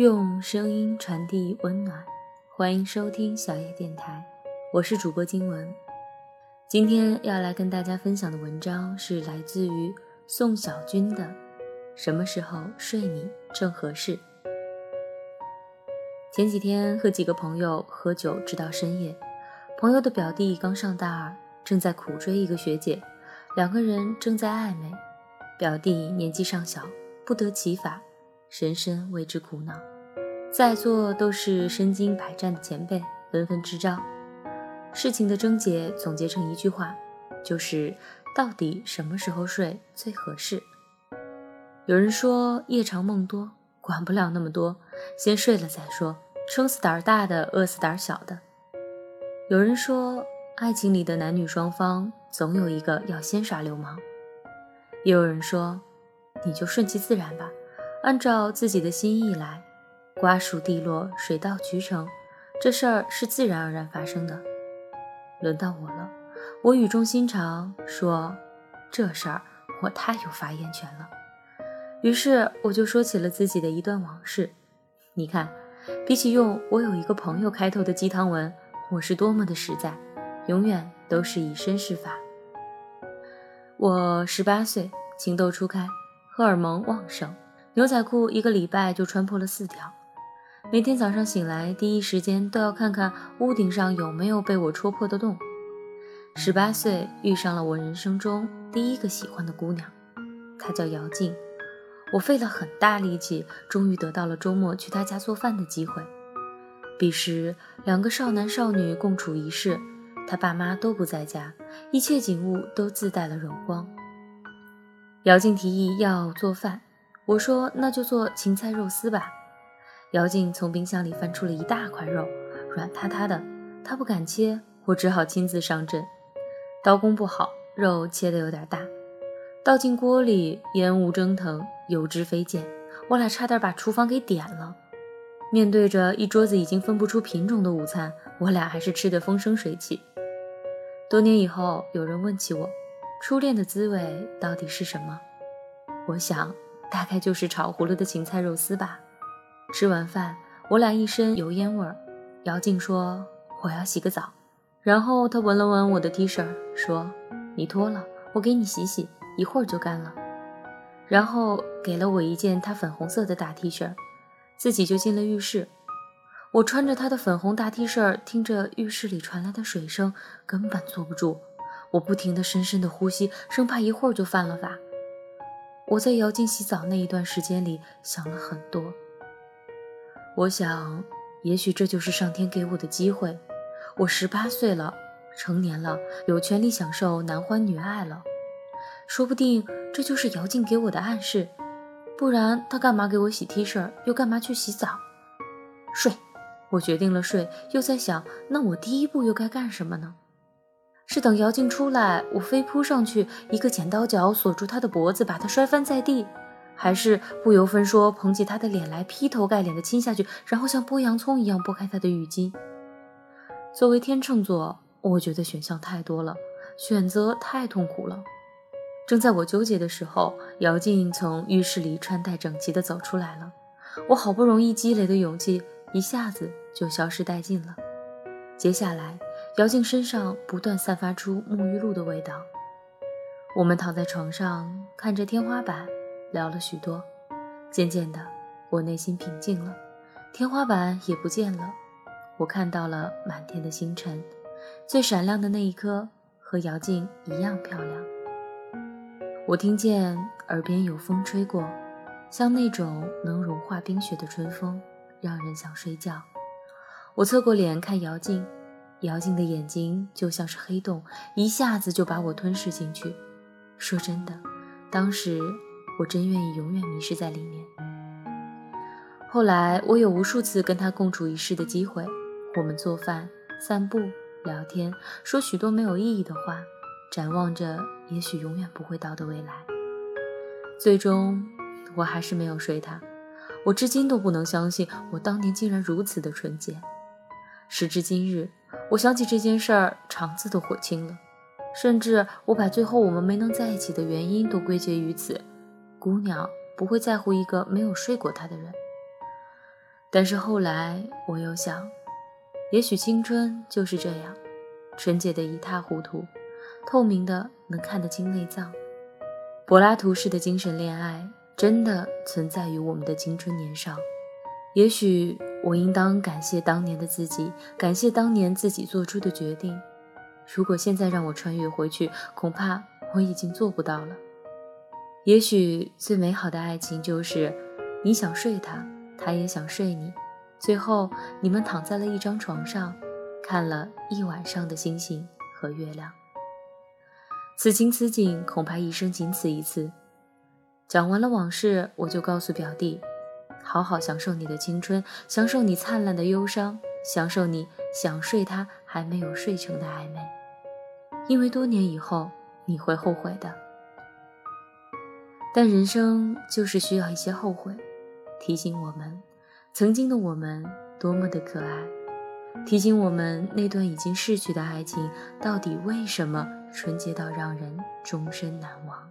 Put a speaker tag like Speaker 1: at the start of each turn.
Speaker 1: 用声音传递温暖，欢迎收听小叶电台，我是主播金文。今天要来跟大家分享的文章是来自于宋小军的《什么时候睡你正合适》。前几天和几个朋友喝酒，直到深夜。朋友的表弟刚上大二，正在苦追一个学姐，两个人正在暧昧。表弟年纪尚小，不得其法，深深为之苦恼。在座都是身经百战的前辈，纷纷支招。事情的症结总结成一句话，就是到底什么时候睡最合适？有人说夜长梦多，管不了那么多，先睡了再说，撑死胆儿大的，饿死胆儿小的。有人说爱情里的男女双方总有一个要先耍流氓，也有人说你就顺其自然吧，按照自己的心意来，瓜熟蒂落，水到渠成，这事儿是自然而然发生的。轮到我了，我语重心长说：“这事儿我太有发言权了。”于是我就说起了自己的一段往事。你看，比起用我有一个朋友开头的鸡汤文，我是多么的实在，永远都是以身试法。我十八岁，情窦初开，荷尔蒙旺盛，牛仔裤一个礼拜就穿破了四条。每天早上醒来，第一时间都要看看屋顶上有没有被我戳破的洞。十八岁遇上了我人生中第一个喜欢的姑娘，她叫姚静。我费了很大力气，终于得到了周末去她家做饭的机会。彼时，两个少男少女共处一室，他爸妈都不在家，一切景物都自带了柔光。姚静提议要做饭，我说那就做芹菜肉丝吧。姚静从冰箱里翻出了一大块肉，软塌塌的，她不敢切，我只好亲自上阵。刀工不好，肉切得有点大，倒进锅里，烟雾蒸腾，油脂飞溅，我俩差点把厨房给点了。面对着一桌子已经分不出品种的午餐，我俩还是吃得风生水起。多年以后，有人问起我，初恋的滋味到底是什么？我想，大概就是炒糊了的芹菜肉丝吧。吃完饭，我俩一身油烟味儿。姚静说：“我要洗个澡。”然后她闻了闻我的 T 恤，说：“你脱了，我给你洗洗，一会儿就干了。”然后给了我一件她粉红色的大 T 恤，自己就进了浴室。我穿着她的粉红大 T 恤，听着浴室里传来的水声，根本坐不住。我不停地深深的呼吸，生怕一会儿就犯了法。我在姚静洗澡那一段时间里想了很多。我想，也许这就是上天给我的机会。我十八岁了，成年了，有权利享受男欢女爱了。说不定这就是姚静给我的暗示，不然他干嘛给我洗 T 恤，又干嘛去洗澡？睡，我决定了睡。又在想，那我第一步又该干什么呢？是等姚静出来，我飞扑上去，一个剪刀脚锁住她的脖子，把她摔翻在地。还是不由分说捧起他的脸来劈头盖脸的亲下去，然后像剥洋葱一样剥开他的浴巾。作为天秤座，我觉得选项太多了，选择太痛苦了。正在我纠结的时候，姚静从浴室里穿戴整齐的走出来了。我好不容易积累的勇气一下子就消失殆尽了。接下来，姚静身上不断散发出沐浴露的味道。我们躺在床上，看着天花板。聊了许多，渐渐的，我内心平静了，天花板也不见了，我看到了满天的星辰，最闪亮的那一颗和姚静一样漂亮。我听见耳边有风吹过，像那种能融化冰雪的春风，让人想睡觉。我侧过脸看姚静，姚静的眼睛就像是黑洞，一下子就把我吞噬进去。说真的，当时。我真愿意永远迷失在里面。后来，我有无数次跟他共处一室的机会，我们做饭、散步、聊天，说许多没有意义的话，展望着也许永远不会到的未来。最终，我还是没有睡他。我至今都不能相信，我当年竟然如此的纯洁。时至今日，我想起这件事儿，肠子都火青了。甚至我把最后我们没能在一起的原因都归结于此。姑娘不会在乎一个没有睡过她的人。但是后来我又想，也许青春就是这样，纯洁的一塌糊涂，透明的能看得清内脏。柏拉图式的精神恋爱真的存在于我们的青春年少。也许我应当感谢当年的自己，感谢当年自己做出的决定。如果现在让我穿越回去，恐怕我已经做不到了。也许最美好的爱情就是你想睡他。他也想睡你，最后你们躺在了一张床上，看了一晚上的星星和月亮。此情此景，恐怕一生仅此一次。讲完了往事，我就告诉表弟，好好享受你的青春，享受你灿烂的忧伤，享受你想睡他还没有睡成的暧昧，因为多年以后你会后悔的。但人生就是需要一些后悔。提醒我们，曾经的我们多么的可爱；提醒我们，那段已经逝去的爱情，到底为什么纯洁到让人终身难忘。